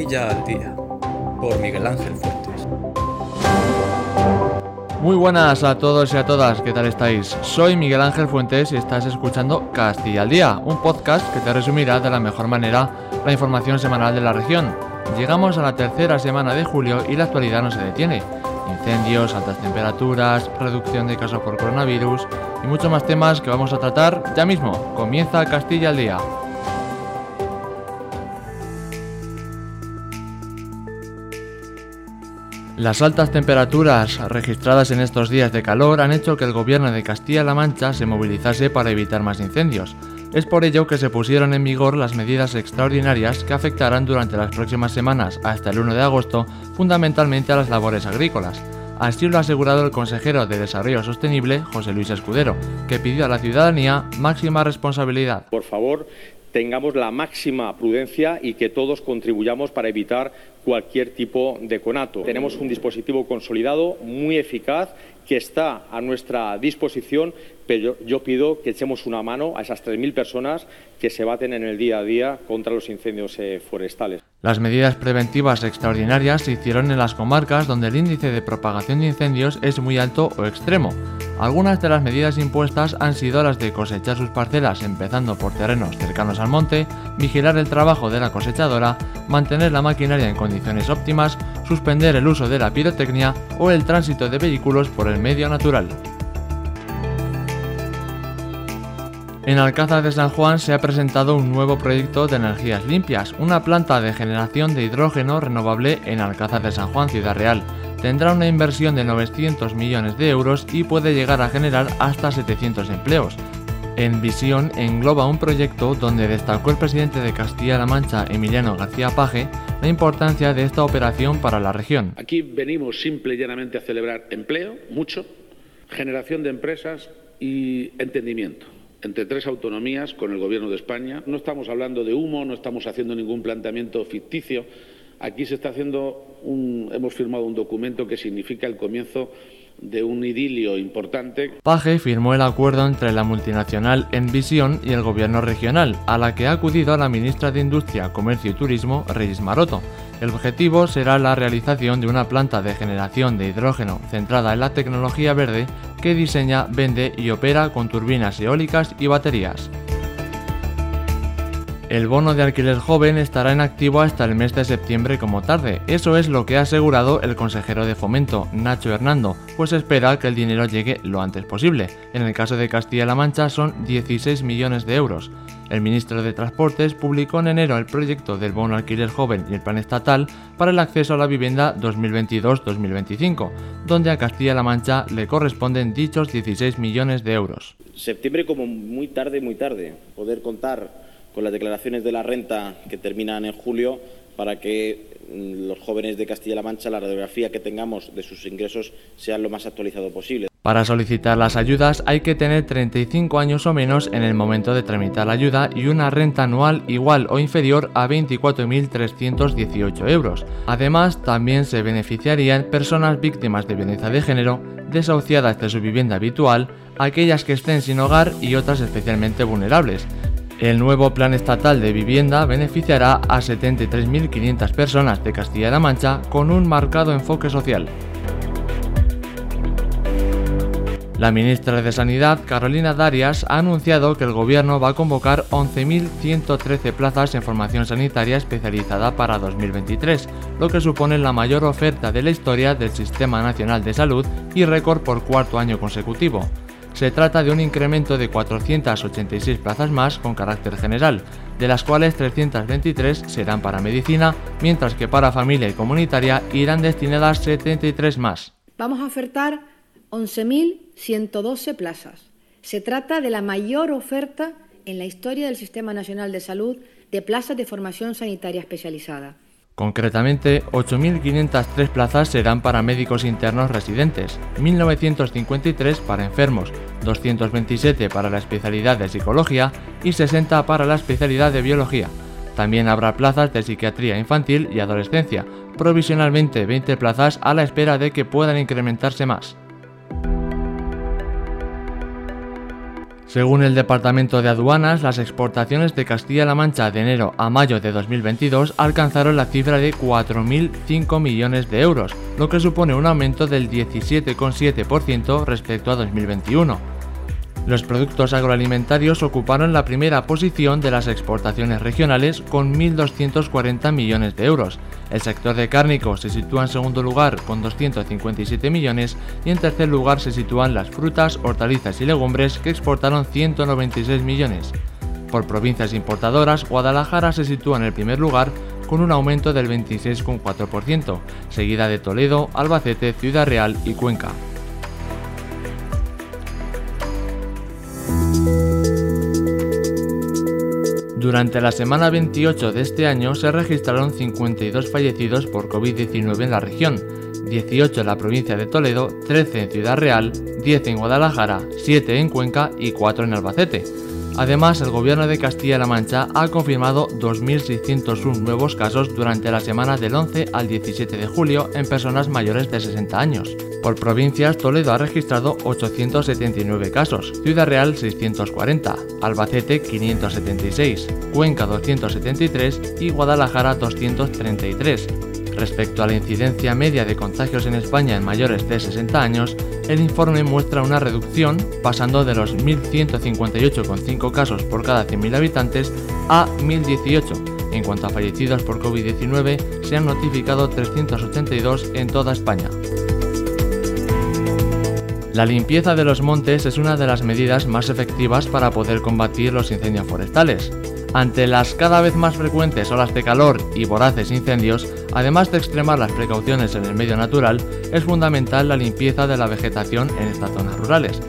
Castilla al Día, por Miguel Ángel Fuentes. Muy buenas a todos y a todas, ¿qué tal estáis? Soy Miguel Ángel Fuentes y estás escuchando Castilla al Día, un podcast que te resumirá de la mejor manera la información semanal de la región. Llegamos a la tercera semana de julio y la actualidad no se detiene. Incendios, altas temperaturas, reducción de casos por coronavirus y muchos más temas que vamos a tratar ya mismo. Comienza Castilla al Día. Las altas temperaturas registradas en estos días de calor han hecho que el gobierno de Castilla-La Mancha se movilizase para evitar más incendios. Es por ello que se pusieron en vigor las medidas extraordinarias que afectarán durante las próximas semanas hasta el 1 de agosto fundamentalmente a las labores agrícolas. Así lo ha asegurado el consejero de Desarrollo Sostenible, José Luis Escudero, que pidió a la ciudadanía máxima responsabilidad. Por favor, tengamos la máxima prudencia y que todos contribuyamos para evitar cualquier tipo de conato. Tenemos un dispositivo consolidado, muy eficaz, que está a nuestra disposición, pero yo pido que echemos una mano a esas 3.000 personas que se baten en el día a día contra los incendios eh, forestales. Las medidas preventivas extraordinarias se hicieron en las comarcas donde el índice de propagación de incendios es muy alto o extremo. Algunas de las medidas impuestas han sido las de cosechar sus parcelas empezando por terrenos cercanos al monte, vigilar el trabajo de la cosechadora, mantener la maquinaria en condiciones óptimas, suspender el uso de la pirotecnia o el tránsito de vehículos por el medio natural. En Alcázar de San Juan se ha presentado un nuevo proyecto de energías limpias, una planta de generación de hidrógeno renovable en Alcázar de San Juan, Ciudad Real tendrá una inversión de 900 millones de euros y puede llegar a generar hasta 700 empleos. En Visión engloba un proyecto donde destacó el presidente de Castilla-La Mancha, Emiliano García Paje, la importancia de esta operación para la región. Aquí venimos simple y llanamente a celebrar empleo, mucho, generación de empresas y entendimiento entre tres autonomías con el Gobierno de España. No estamos hablando de humo, no estamos haciendo ningún planteamiento ficticio, Aquí se está haciendo un, hemos firmado un documento que significa el comienzo de un idilio importante. Paje firmó el acuerdo entre la multinacional Envisión y el gobierno regional, a la que ha acudido la ministra de Industria, Comercio y Turismo, Reyes Maroto. El objetivo será la realización de una planta de generación de hidrógeno centrada en la tecnología verde que diseña, vende y opera con turbinas eólicas y baterías. El bono de alquiler joven estará en activo hasta el mes de septiembre como tarde. Eso es lo que ha asegurado el consejero de fomento, Nacho Hernando, pues espera que el dinero llegue lo antes posible. En el caso de Castilla-La Mancha son 16 millones de euros. El ministro de Transportes publicó en enero el proyecto del bono alquiler joven y el plan estatal para el acceso a la vivienda 2022-2025, donde a Castilla-La Mancha le corresponden dichos 16 millones de euros. Septiembre como muy tarde, muy tarde, poder contar con las declaraciones de la renta que terminan en julio para que mm, los jóvenes de Castilla-La Mancha, la radiografía que tengamos de sus ingresos sea lo más actualizado posible. Para solicitar las ayudas hay que tener 35 años o menos en el momento de tramitar la ayuda y una renta anual igual o inferior a 24.318 euros. Además, también se beneficiarían personas víctimas de violencia de género, desahuciadas de su vivienda habitual, aquellas que estén sin hogar y otras especialmente vulnerables. El nuevo Plan Estatal de Vivienda beneficiará a 73.500 personas de Castilla-La Mancha con un marcado enfoque social. La ministra de Sanidad, Carolina Darias, ha anunciado que el Gobierno va a convocar 11.113 plazas en formación sanitaria especializada para 2023, lo que supone la mayor oferta de la historia del Sistema Nacional de Salud y récord por cuarto año consecutivo. Se trata de un incremento de 486 plazas más con carácter general, de las cuales 323 serán para medicina, mientras que para familia y comunitaria irán destinadas 73 más. Vamos a ofertar 11.112 plazas. Se trata de la mayor oferta en la historia del Sistema Nacional de Salud de plazas de formación sanitaria especializada. Concretamente, 8.503 plazas serán para médicos internos residentes, 1.953 para enfermos, 227 para la especialidad de psicología y 60 para la especialidad de biología. También habrá plazas de psiquiatría infantil y adolescencia, provisionalmente 20 plazas a la espera de que puedan incrementarse más. Según el Departamento de Aduanas, las exportaciones de Castilla-La Mancha de enero a mayo de 2022 alcanzaron la cifra de 4.005 millones de euros, lo que supone un aumento del 17,7% respecto a 2021. Los productos agroalimentarios ocuparon la primera posición de las exportaciones regionales con 1.240 millones de euros. El sector de cárnicos se sitúa en segundo lugar con 257 millones y en tercer lugar se sitúan las frutas, hortalizas y legumbres que exportaron 196 millones. Por provincias importadoras, Guadalajara se sitúa en el primer lugar con un aumento del 26,4%, seguida de Toledo, Albacete, Ciudad Real y Cuenca. Durante la semana 28 de este año se registraron 52 fallecidos por COVID-19 en la región, 18 en la provincia de Toledo, 13 en Ciudad Real, 10 en Guadalajara, 7 en Cuenca y 4 en Albacete. Además, el gobierno de Castilla-La Mancha ha confirmado 2.601 nuevos casos durante la semana del 11 al 17 de julio en personas mayores de 60 años. Por provincias, Toledo ha registrado 879 casos, Ciudad Real 640, Albacete 576, Cuenca 273 y Guadalajara 233. Respecto a la incidencia media de contagios en España en mayores de 60 años, el informe muestra una reducción pasando de los 1.158,5 casos por cada 100.000 habitantes a 1.018. En cuanto a fallecidos por COVID-19, se han notificado 382 en toda España. La limpieza de los montes es una de las medidas más efectivas para poder combatir los incendios forestales. Ante las cada vez más frecuentes olas de calor y voraces incendios, además de extremar las precauciones en el medio natural, es fundamental la limpieza de la vegetación en estas zonas rurales.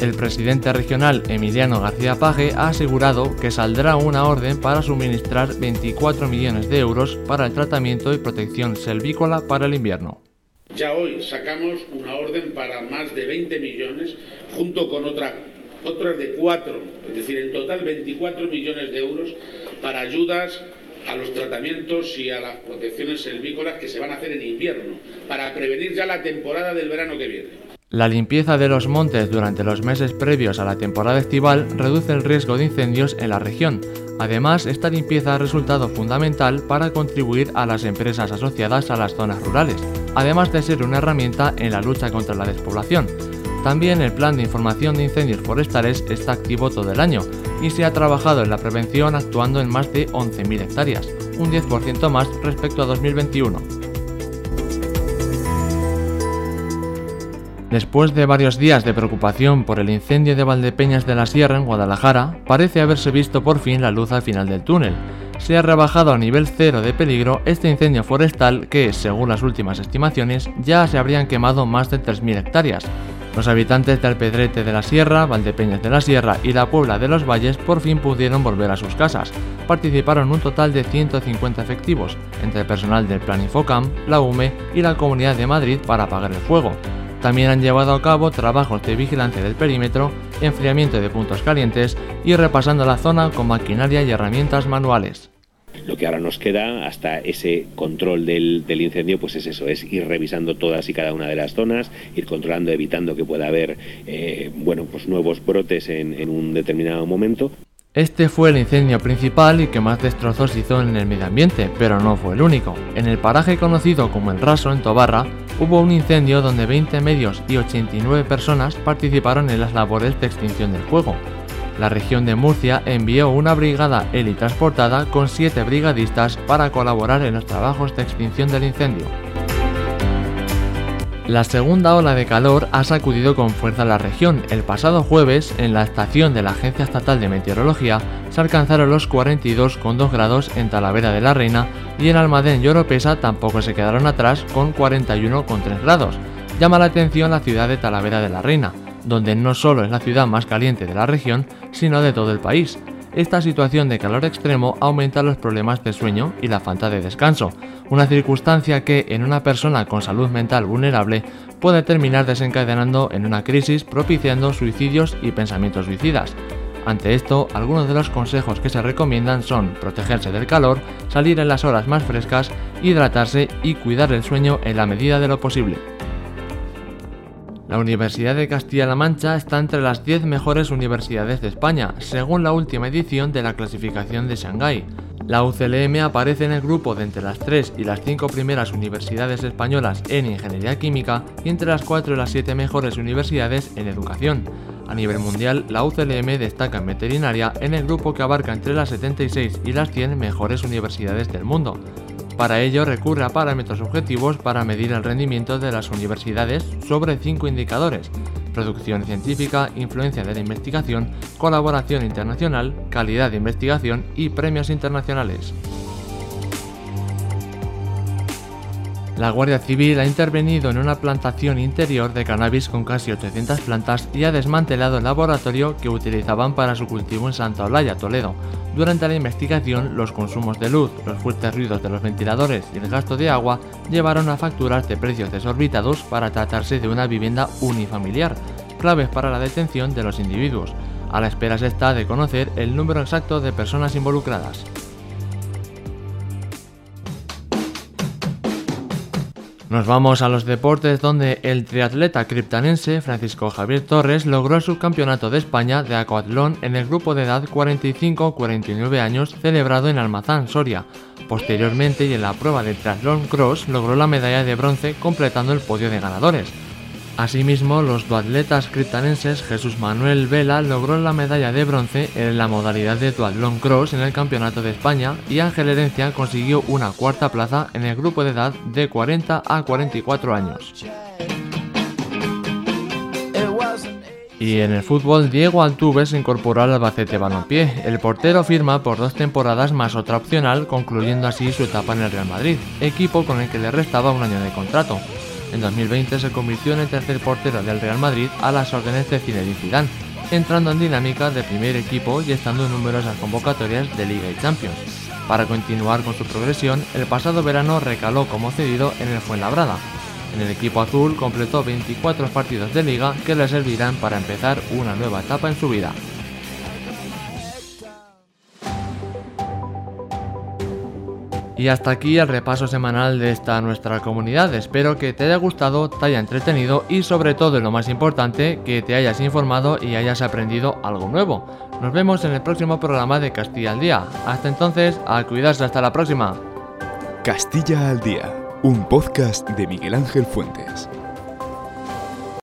El presidente regional Emiliano García Paje ha asegurado que saldrá una orden para suministrar 24 millones de euros para el tratamiento y protección selvícola para el invierno. Ya hoy sacamos una orden para más de 20 millones junto con otra otras de cuatro, es decir, en total 24 millones de euros para ayudas a los tratamientos y a las protecciones selvícolas que se van a hacer en invierno, para prevenir ya la temporada del verano que viene. La limpieza de los montes durante los meses previos a la temporada estival reduce el riesgo de incendios en la región. Además, esta limpieza ha resultado fundamental para contribuir a las empresas asociadas a las zonas rurales, además de ser una herramienta en la lucha contra la despoblación. También el plan de información de incendios forestales está activo todo el año y se ha trabajado en la prevención actuando en más de 11.000 hectáreas, un 10% más respecto a 2021. Después de varios días de preocupación por el incendio de Valdepeñas de la Sierra en Guadalajara, parece haberse visto por fin la luz al final del túnel. Se ha rebajado a nivel cero de peligro este incendio forestal que, según las últimas estimaciones, ya se habrían quemado más de 3.000 hectáreas, los habitantes de Alpedrete de la Sierra, Valdepeñas de la Sierra y la Puebla de los Valles por fin pudieron volver a sus casas. Participaron un total de 150 efectivos, entre personal del Plan Infocam, la UME y la Comunidad de Madrid para apagar el fuego. También han llevado a cabo trabajos de vigilancia del perímetro, enfriamiento de puntos calientes y repasando la zona con maquinaria y herramientas manuales. Lo que ahora nos queda hasta ese control del, incendio, pues es eso, es ir revisando todas y cada una de las zonas, ir controlando, evitando que pueda haber eh, bueno, pues nuevos brotes en, un determinado momento. Este fue el incendio principal y que más destrozos hizo en el medio ambiente, pero no fue el único. En el paraje conocido como El Raso, en Tobarra, hubo un incendio donde 20 medios y 89 personas participaron en las labores de extinción del fuego. La región de Murcia envió una brigada helitransportada con siete brigadistas para colaborar en los trabajos de extinción del incendio. La segunda ola de calor ha sacudido con fuerza la región. El pasado jueves, en la estación de la Agencia Estatal de Meteorología, se alcanzaron los 42,2 grados en Talavera de la Reina y en Almadén y Oropesa tampoco se quedaron atrás con 41,3 grados. Llama la atención la ciudad de Talavera de la Reina, donde no solo es la ciudad más caliente de la región, sino de todo el país. Esta situación de calor extremo aumenta los problemas de sueño y la falta de descanso, una circunstancia que en una persona con salud mental vulnerable puede terminar desencadenando en una crisis propiciando suicidios y pensamientos suicidas. Ante esto, algunos de los consejos que se recomiendan son protegerse del calor, salir en las horas más frescas, hidratarse y cuidar el sueño en la medida de lo posible. La Universidad de Castilla-La Mancha está entre las 10 mejores universidades de España, según la última edición de la clasificación de Shanghái. La UCLM aparece en el grupo de entre las 3 y las 5 primeras universidades españolas en ingeniería química y entre las 4 y las 7 mejores universidades en educación. A nivel mundial, la UCLM destaca en veterinaria en el grupo que abarca entre las 76 y las 100 mejores universidades del mundo. Para ello recurre a parámetros objetivos para medir el rendimiento de las universidades sobre cinco indicadores, producción científica, influencia de la investigación, colaboración internacional, calidad de investigación y premios internacionales. La Guardia Civil ha intervenido en una plantación interior de cannabis con casi 800 plantas y ha desmantelado el laboratorio que utilizaban para su cultivo en Santa Olaya, Toledo. Durante la investigación, los consumos de luz, los fuertes ruidos de los ventiladores y el gasto de agua llevaron a facturas de precios desorbitados para tratarse de una vivienda unifamiliar, claves para la detención de los individuos. A la espera se está de conocer el número exacto de personas involucradas. Nos vamos a los deportes donde el triatleta criptanense Francisco Javier Torres logró el subcampeonato de España de acuatlón en el grupo de edad 45-49 años celebrado en Almazán, Soria. Posteriormente y en la prueba de triatlón cross logró la medalla de bronce completando el podio de ganadores. Asimismo, los duatletas criptanenses Jesús Manuel Vela logró la medalla de bronce en la modalidad de duatlón cross en el Campeonato de España y Ángel Herencia consiguió una cuarta plaza en el grupo de edad de 40 a 44 años. Y en el fútbol, Diego Altuve se incorporó al Albacete Balompié. El portero firma por dos temporadas más otra opcional, concluyendo así su etapa en el Real Madrid, equipo con el que le restaba un año de contrato. En 2020 se convirtió en el tercer portero del Real Madrid a las órdenes de Zinedine Zidane, entrando en dinámica de primer equipo y estando en numerosas convocatorias de Liga y Champions. Para continuar con su progresión, el pasado verano recaló como cedido en el Fuenlabrada. En el equipo azul completó 24 partidos de liga que le servirán para empezar una nueva etapa en su vida. Y hasta aquí el repaso semanal de esta nuestra comunidad. Espero que te haya gustado, te haya entretenido y sobre todo, lo más importante, que te hayas informado y hayas aprendido algo nuevo. Nos vemos en el próximo programa de Castilla al Día. Hasta entonces, a cuidarse hasta la próxima. Castilla al Día, un podcast de Miguel Ángel Fuentes.